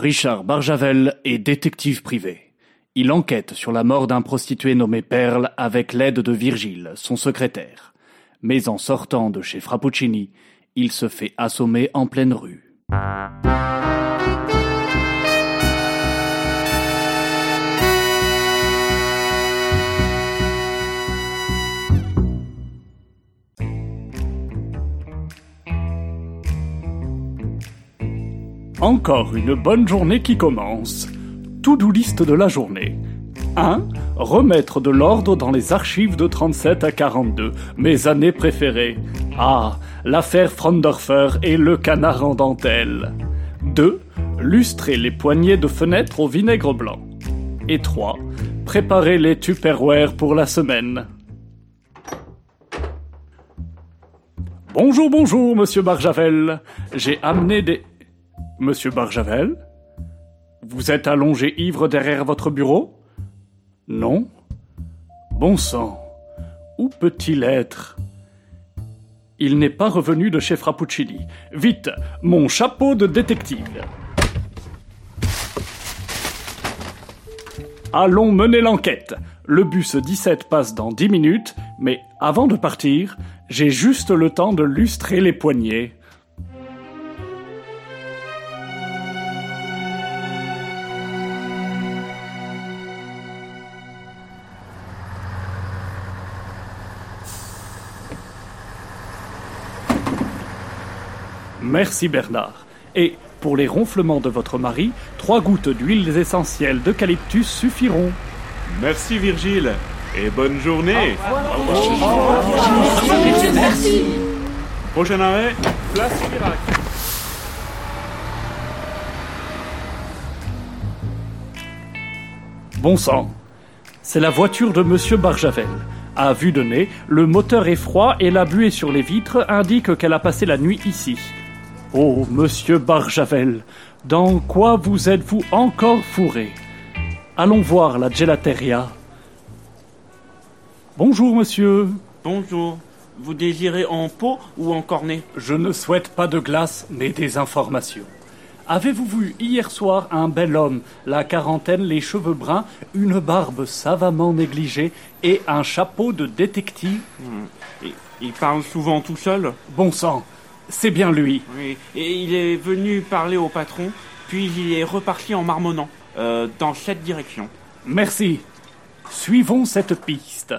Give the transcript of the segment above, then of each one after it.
Richard Barjavel est détective privé. Il enquête sur la mort d'un prostitué nommé Perle avec l'aide de Virgile, son secrétaire. Mais en sortant de chez Frappuccini, il se fait assommer en pleine rue. Encore une bonne journée qui commence. To-do liste de la journée. 1. Remettre de l'ordre dans les archives de 37 à 42, mes années préférées. Ah, l'affaire Frondorfer et le canard en dentelle. 2. Lustrer les poignées de fenêtre au vinaigre blanc. Et 3. Préparer les Tupperware pour la semaine. Bonjour, bonjour, monsieur Barjavel. J'ai amené des... Monsieur Barjavel Vous êtes allongé ivre derrière votre bureau? Non? Bon sang Où peut-il être? Il n'est pas revenu de chez Frappuccini. Vite Mon chapeau de détective Allons mener l'enquête. Le bus 17 passe dans 10 minutes, mais avant de partir, j'ai juste le temps de lustrer les poignets. Merci Bernard. Et pour les ronflements de votre mari, trois gouttes d'huiles essentielles d'eucalyptus suffiront. Merci Virgile et bonne journée. Merci. Prochain arrêt, place Chirac. Bon sang. C'est la voiture de Monsieur Barjavel. À vue de nez, le moteur est froid et la buée sur les vitres indique qu'elle a passé la nuit ici. Oh, monsieur Barjavel, dans quoi vous êtes-vous encore fourré? Allons voir la gelateria. Bonjour, monsieur. Bonjour. Vous désirez en pot ou en cornet? Je ne souhaite pas de glace, mais des informations. Avez-vous vu hier soir un bel homme, la quarantaine, les cheveux bruns, une barbe savamment négligée et un chapeau de détective? Il, il parle souvent tout seul? Bon sang, c'est bien lui. Oui. Et il est venu parler au patron, puis il est reparti en marmonnant, euh, dans cette direction. Merci. Suivons cette piste.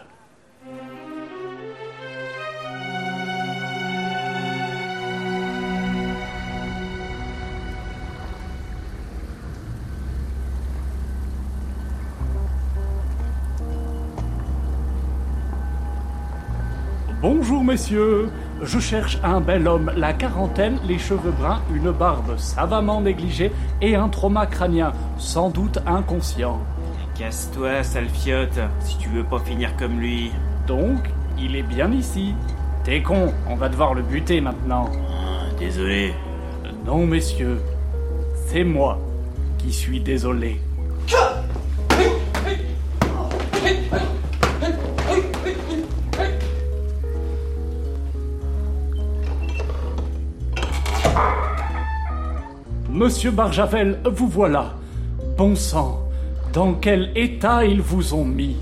Bonjour messieurs, je cherche un bel homme, la quarantaine, les cheveux bruns, une barbe savamment négligée et un trauma crânien, sans doute inconscient. Casse-toi, sale fiotte, si tu veux pas finir comme lui. Donc, il est bien ici. T'es con, on va devoir le buter maintenant. Désolé. Non messieurs, c'est moi qui suis désolé. Monsieur Barjavel, vous voilà. Bon sang, dans quel état ils vous ont mis?